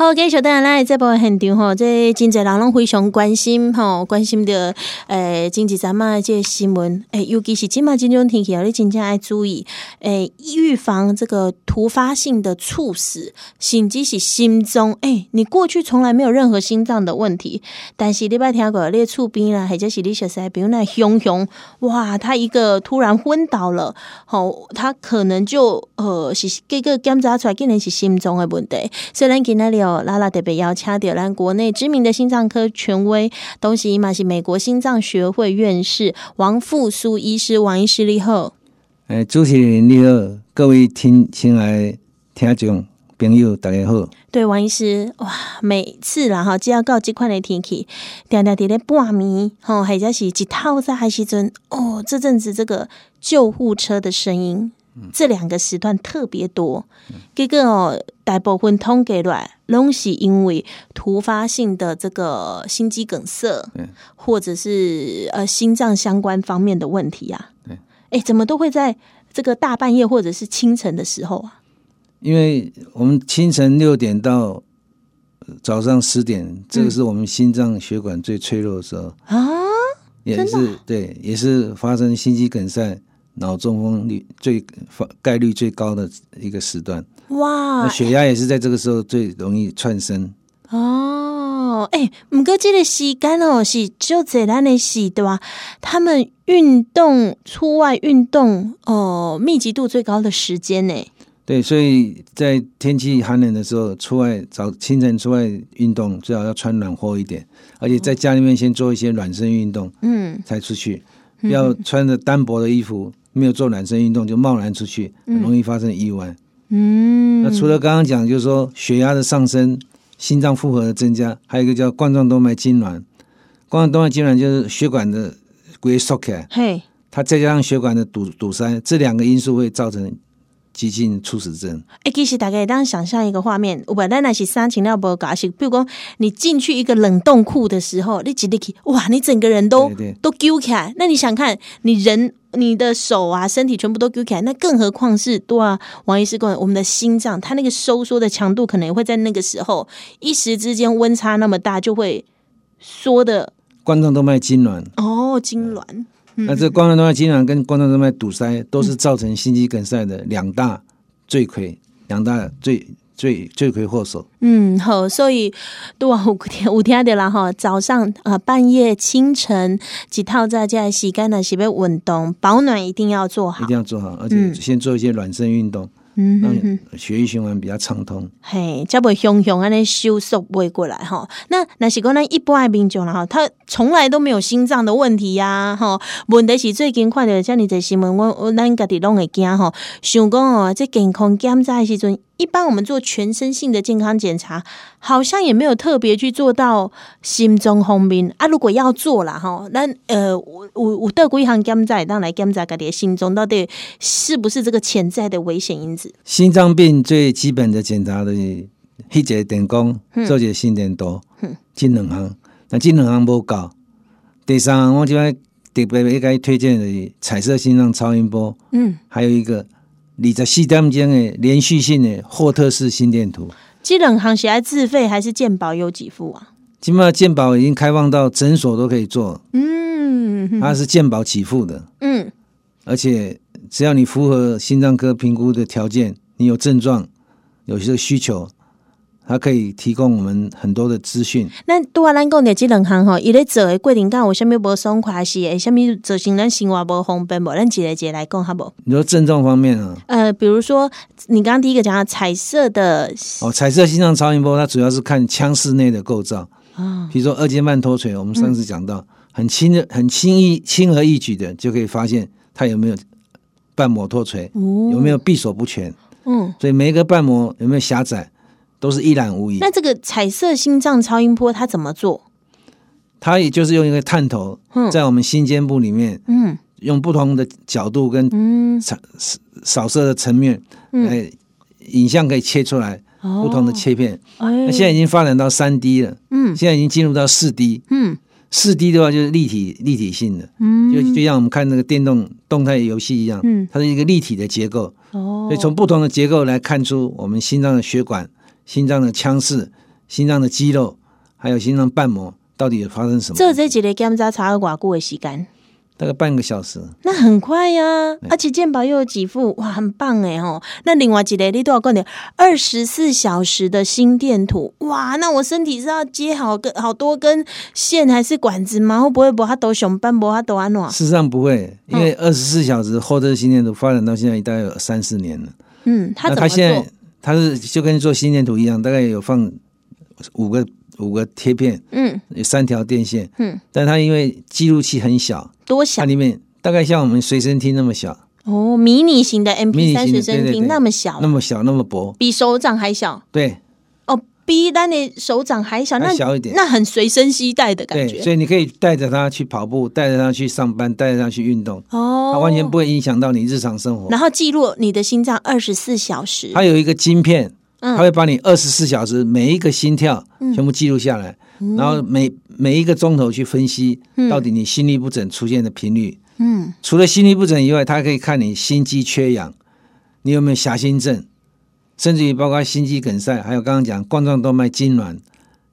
好，继续带来这部现场吼，这真侪人拢非常关心吼，关心的诶，经济咱们这新闻诶，尤其是今嘛这种天气，你真正要注意诶，预防这个突发性的猝死，甚至是心脏诶，你过去从来没有任何心脏的问题，但是你捌听过你厝边啦，或者是你熟悉，比如那熊熊，哇，他一个突然昏倒了，吼，他可能就呃是这个检查出来，竟然是心脏的问题，虽然今天了。拉拉特别邀请到咱国内知名的心脏科权威，东西嘛是美国心脏学会院士王复苏医师，王医师你好。哎，主持人你好，各位听亲爱听众朋友大家好。对，王医师哇，每次啦哈，只要到这款的天气，定定在咧半暝吼，或者是一透早的时阵哦，这阵子这个救护车的声音。这两个时段特别多，这个哦，大部分通给来，拢是因为突发性的这个心肌梗塞，或者是呃心脏相关方面的问题啊。哎，怎么都会在这个大半夜或者是清晨的时候啊？因为我们清晨六点到早上十点，这个是我们心脏血管最脆弱的时候啊，也是对，也是发生心肌梗塞。脑中风率最概率最高的一个时段哇，那血压也是在这个时候最容易窜升哦。哎、欸，不过这个时间哦是就这样的时段，他们运动出外运动哦密集度最高的时间呢。对，所以在天气寒冷的时候，出外早清晨出外运动最好要穿暖和一点，而且在家里面先做一些暖身运动，嗯，才出去，不要穿着单薄的衣服。没有做暖身运动就贸然出去，很容易发生意外。嗯，那除了刚刚讲，就是说血压的上升、心脏负荷的增加，还有一个叫冠状动脉痉挛。冠状动脉痉挛就是血管的龟缩起来，嘿，它再加上血管的堵堵塞，这两个因素会造成。急性猝死症。哎，其实大概当想象一个画面，我本来那是三情料不高兴，比如说你进去一个冷冻库的时候，你挤进去，哇，你整个人都都揪起来。那你想看，你人、你的手啊、身体全部都揪起来，那更何况是对啊？王医师跟我们的心脏，它那个收缩的强度，可能也会在那个时候一时之间温差那么大，就会缩的。冠状动脉痉挛哦，痙攣。那这冠状动脉痉挛跟冠状动脉堵塞都是造成心肌梗塞的两大罪魁，两大罪罪罪魁祸首。嗯，好，所以都啊，有听有听到啦哈，早上啊，半夜、清晨几套在家洗干的，是被运动，保暖一定要做好，一定要做好，而且先做一些暖身运动。嗯，让血液循环比较畅通。嘿，才不会熊熊安尼收缩袂过来吼。那那是讲咱一般的民众啦吼，他从来都没有心脏的问题呀吼。问题是最近看到遮尔济新闻，我我咱家己拢会惊吼。想讲哦，这健康检查的时阵。一般我们做全身性的健康检查，好像也没有特别去做到心中红面啊。如果要做了哈，那呃，我我我得过一项检查，当来检查家己的心中到底是不是这个潜在的危险因子。心脏病最基本的检查的是血液电工，做一个心电图，这两行，那这两行无够。第三我就要特别应该推荐的彩色心脏超音波，嗯，还有一个。你在四点钟的连续性的霍特式心电图，这两行是爱自费还是健保有几付啊？基本上健保已经开放到诊所都可以做，嗯，它是健保起付的，嗯，而且只要你符合心脏科评估的条件，你有症状，有些需求。它可以提供我们很多的资讯。那对啊，咱讲的这两项哈，伊咧做的过程，讲有啥物不爽快是？诶，啥物造成咱生活不方便不？咱一个一个来讲好不？你说症状方面啊？呃，比如说你刚刚第一个讲的彩色的哦，彩色心脏超音波，它主要是看腔室内的构造啊，比如说二尖瓣脱垂，我们上次讲到，嗯、很轻的、很轻易、轻而易举的就可以发现它有没有瓣膜脱垂，哦、有没有闭锁不全，嗯，所以每一个瓣膜有没有狭窄。都是一览无遗。那这个彩色心脏超音波它怎么做？它也就是用一个探头，在我们心尖部里面，嗯，用不同的角度跟扫扫射的层面，哎，影像可以切出来不同的切片。那现在已经发展到三 D 了，嗯，现在已经进入到四 D，嗯，四 D 的话就是立体立体性的，嗯，就就像我们看那个电动动态游戏一样，嗯，它是一个立体的结构，哦，所以从不同的结构来看出我们心脏的血管。心脏的腔室心脏的肌肉，还有心脏瓣膜到底有发生什么？这这几类检查差了多久的时间？大概半个小时，那很快呀、啊，而且健保又有几副，哇，很棒哎吼。那另外几类你都要讲点二十四小时的心电图，哇，那我身体是要接好个好多根线还是管子吗？会不会不它都上班不它都安怎？事实上不会，因为二十四小时后的心电图发展到现在大概有三四年了。嗯，他他现在他是就跟做心电图一样，大概有放五个五个贴片，嗯，有三条电线，嗯，但它因为记录器很小。多小？它里面大概像我们随身听那么小哦，迷你型的 MP 三随身听那么小，那么小那么薄，比手掌还小。对，哦，比咱的手掌还小，那小一点，那很随身携带的感觉。所以你可以带着它去跑步，带着它去上班，带着它去运动。哦，它完全不会影响到你日常生活。然后记录你的心脏二十四小时。它有一个晶片，它会把你二十四小时每一个心跳全部记录下来。然后每每一个钟头去分析，到底你心律不整出现的频率。嗯，除了心律不整以外，它还可以看你心肌缺氧，你有没有狭心症，甚至于包括心肌梗塞，还有刚刚讲冠状动脉痉挛，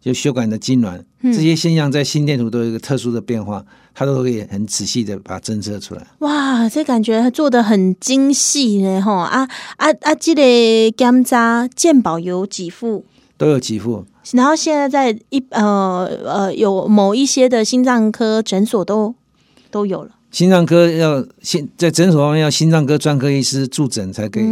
就血管的痉挛，这些现象在心电图都有一个特殊的变化，它都可以很仔细的把它侦测出来。哇，这感觉做的很精细呢，吼啊啊啊！这个检查健保有几副？都有几副。然后现在在一呃呃有某一些的心脏科诊所都都有了。心脏科要心在诊所方面要心脏科专科医师驻诊才可以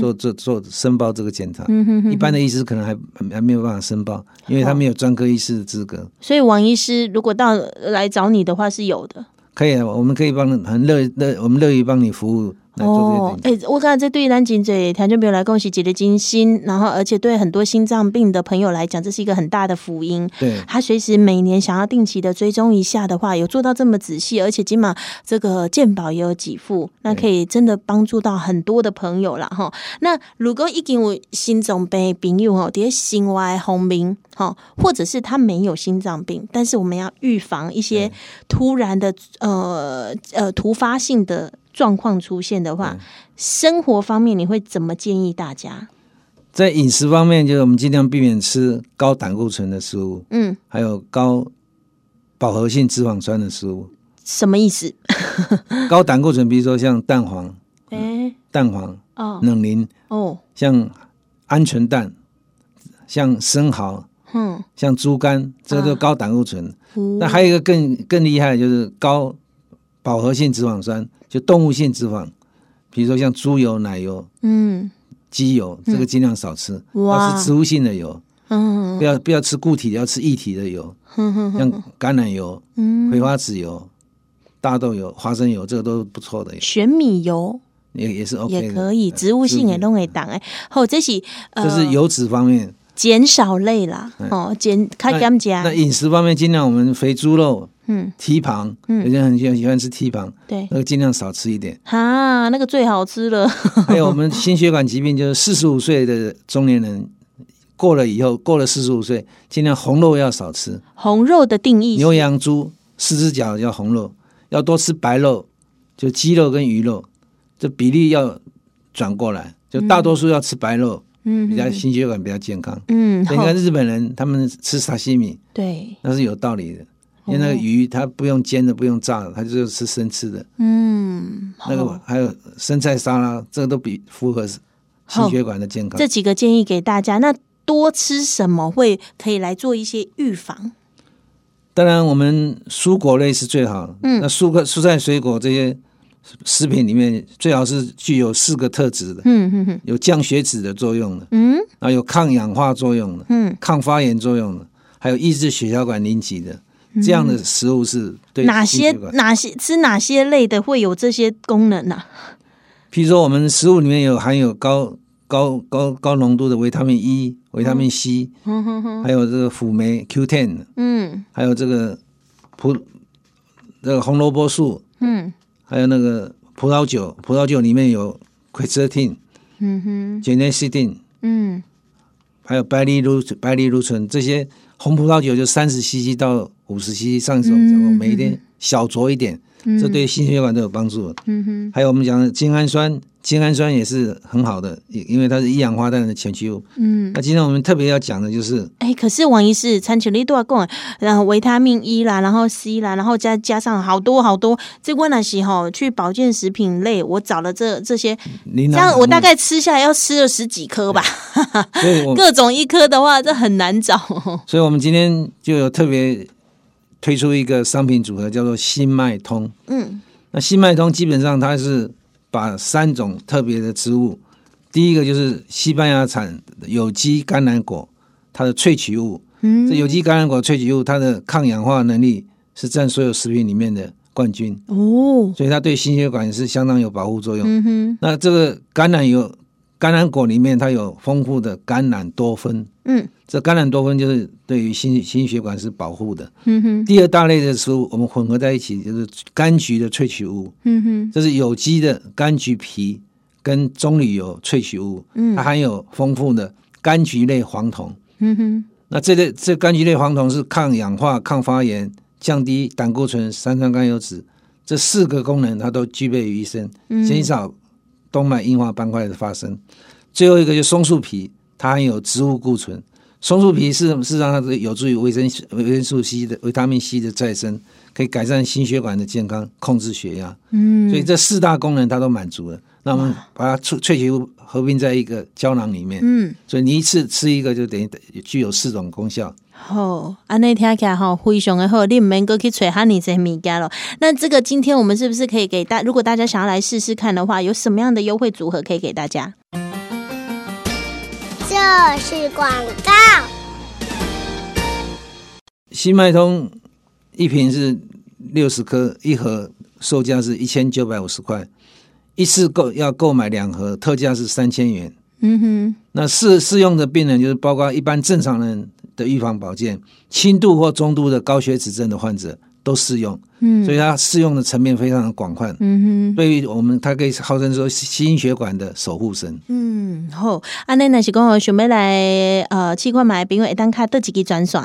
做做做申报这个检查。嗯哼哼。一般的医师可能还还没有办法申报，因为他没有专科医师的资格。所以王医师如果到来找你的话是有的。可以啊，我们可以帮很乐乐，我们乐意帮你服务。哦，哎、欸，我感觉这对于咱颈椎条件病来讲是一个惊心，然后而且对很多心脏病的朋友来讲，这是一个很大的福音。对，他随时每年想要定期的追踪一下的话，有做到这么仔细，而且起码这个健保也有给付，那可以真的帮助到很多的朋友了哈。那如果已经有心脏病朋友哦，这些心外红明哈，或者是他没有心脏病，但是我们要预防一些突然的呃呃突发性的。状况出现的话，生活方面你会怎么建议大家？在饮食方面，就是我们尽量避免吃高胆固醇的食物，嗯，还有高饱和性脂肪酸的食物。什么意思？高胆固醇，比如说像蛋黄，哎，蛋黄哦，冷凝哦，像鹌鹑蛋，像生蚝，嗯，像猪肝，这个都高胆固醇。那还有一个更更厉害的就是高饱和性脂肪酸。就动物性脂肪，比如说像猪油、奶油、嗯，鸡油，这个尽量少吃。哇，要吃植物性的油，嗯，不要不要吃固体的，要吃液体的油，像橄榄油、葵花籽油、大豆油、花生油，这个都是不错的。玄米油也也是 OK，也可以，植物性也都可以当哎。好，这是这是油脂方面，减少类啦，哦，减开减加。那饮食方面，尽量我们肥猪肉。嗯，蹄膀，嗯，有些人很喜欢喜欢吃蹄膀，对，那个尽量少吃一点。哈，那个最好吃了。还有我们心血管疾病，就是四十五岁的中年人过了以后，过了四十五岁，尽量红肉要少吃。红肉的定义，牛羊猪四只脚叫红肉，要多吃白肉，就鸡肉跟鱼肉，这比例要转过来，就大多数要吃白肉，嗯，比较心血管比较健康。嗯，你看日本人他们吃沙西米，对，那是有道理的。因为那个鱼它不用煎的，不用炸的，它就是吃生吃的。嗯，那个还有生菜沙拉，这个都比符合心血管的健康。这几个建议给大家，那多吃什么会可以来做一些预防？当然，我们蔬果类是最好。嗯，那蔬果、蔬菜、水果这些食品里面，最好是具有四个特质的。嗯嗯嗯，有降血脂的作用的。嗯，然后有抗氧化作用的。嗯，抗发炎作用的，还有抑制血小管凝集的。这样的食物是对哪些哪些吃哪些类的会有这些功能呢？啊？譬如说，我们食物里面有含有高高高高浓度的维他命 E、维他命 C，嗯。还有这个辅酶 Q10，嗯，还有这个葡这个红萝卜素，嗯，还有那个葡萄酒，葡萄酒里面有 Quercetin，嗯哼，genesitin，嗯，还有白藜芦白藜芦醇这些红葡萄酒就三十 CC 到五十 cc，上次我们讲过，每一天小酌一点。这对心血管都有帮助。嗯哼，还有我们讲的精氨酸，精氨酸也是很好的，因为它是一氧化氮的前驱物。嗯，那今天我们特别要讲的就是，哎，可是王医师，餐前你都要讲，然后维他命 E 啦，然后 C 啦，然后再加上好多好多。这问那时候去保健食品类，我找了这这些，这样我大概吃下来要吃了十几颗吧。对，各种一颗的话，这很难找。所以我们今天就有特别。推出一个商品组合叫做新脉通，嗯，那新脉通基本上它是把三种特别的植物，第一个就是西班牙产有机橄榄果，它的萃取物，嗯，这有机橄榄果萃取物它的抗氧化能力是占所有食品里面的冠军哦，所以它对心血管是相当有保护作用。嗯哼，那这个橄榄油。甘蓝果里面它有丰富的橄榄多酚，嗯，这橄榄多酚就是对于心心血管是保护的。嗯哼，第二大类的食物我们混合在一起就是柑橘的萃取物，嗯哼，这是有机的柑橘皮跟棕榈油萃取物，嗯，它含有丰富的柑橘类黄酮，嗯哼，那这类这柑橘类黄酮是抗氧化、抗发炎、降低胆固醇、三酸甘油脂这四个功能它都具备于一身，减少。动脉硬化斑块的发生，最后一个就是松树皮，它含有植物固醇。松树皮是事实上它是有助于维生维生素 C 的维他命 C 的再生，可以改善心血管的健康，控制血压。嗯，所以这四大功能它都满足了。那我们把它萃萃取物合并在一个胶囊里面。嗯，所以你一次吃一个就等于具有四种功效。好，安尼听起来哈非常的好，你唔免搁去揣哈尼这物件了。那这个今天我们是不是可以给大？如果大家想要来试试看的话，有什么样的优惠组合可以给大家？这是广告。新脉通一瓶是六十颗，一盒售价是一千九百五十块，一次购要购买两盒，特价是三千元。嗯哼，那适适用的病人就是包括一般正常人。的预防保健，轻度或中度的高血脂症的患者都适用，嗯，所以它适用的层面非常的广泛，嗯哼，对于我们它可以号称说心血管的守护神，嗯，好，安内那是讲想要来呃，试看买，因为一单卡得几个专线，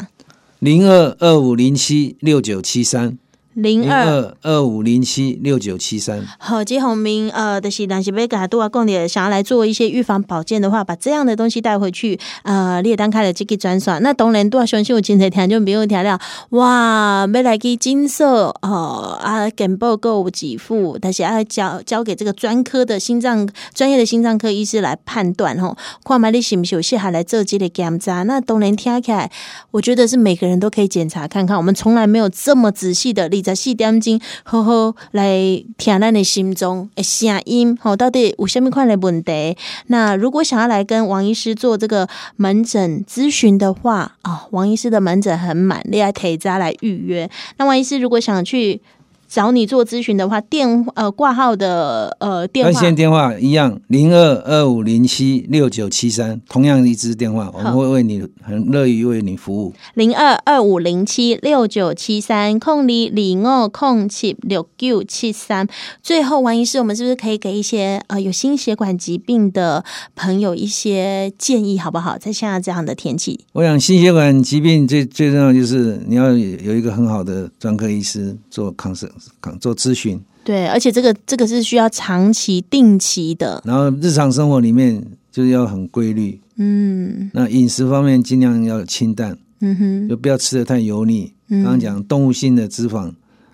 零二二五零七六九七三。零二二五零七六九七三。好，吉鸿明，呃，的是，但是要给他多少公里，想要来做一些预防保健的话，把这样的东西带回去，呃，列单开了这个专刷。那当然，多少相信我今天听就没有听了。哇，要来去金色哦啊，健保购物给付，但是要交交给这个专科的心脏专业的心脏科医师来判断吼，看买你是不是有适合来做这个检查。那当然听起来，我觉得是每个人都可以检查看看。我们从来没有这么仔细的例。十四点钟，好好来听咱的心中的声音，好，到底有什么款的问题？那如果想要来跟王医师做这个门诊咨询的话，啊、哦，王医师的门诊很满，你要提早来预约。那王医师如果想去。找你做咨询的话，电呃挂号的呃电话，热线电话一样，零二二五零七六九七三，同样一支电话，我们会为你很乐意为你服务。零二二五零七六九七三，空里零二空七六九七三。最后，王医师，我们是不是可以给一些呃有心血管疾病的朋友一些建议，好不好？在现在这样的天气，我想心血管疾病最最重要就是你要有一个很好的专科医师做抗生。做咨询，对，而且这个这个是需要长期定期的。然后日常生活里面就是要很规律，嗯，那饮食方面尽量要清淡，嗯哼，就不要吃的太油腻。刚刚讲动物性的脂肪，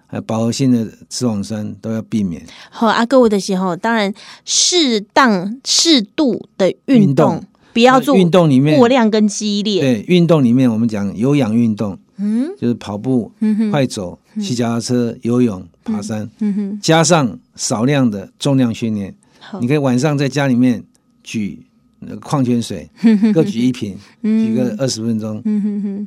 还有饱和性的脂肪酸都要避免。好，啊各位的时候，当然适当适度的，运动不要做运动里面过量跟激烈。对，运动里面我们讲有氧运动。嗯，就是跑步、快走、骑脚踏车、游泳、爬山，加上少量的重量训练。你可以晚上在家里面举那个矿泉水，各举一瓶，举个二十分钟。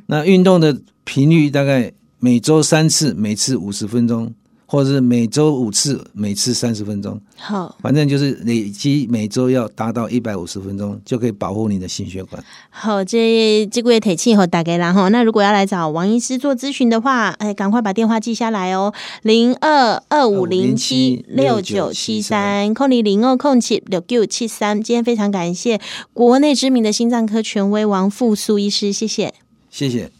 那运动的频率大概每周三次，每次五十分钟。或者是每周五次，每次三十分钟。好，反正就是累积每周要达到一百五十分钟，就可以保护你的心血管。好，这这个月天气好大概啦哈。那如果要来找王医师做咨询的话，哎，赶快把电话记下来哦，零二二五零七六九七三，空零零二空七六九七三。今天非常感谢国内知名的心脏科权威王复苏医师，谢谢，谢谢。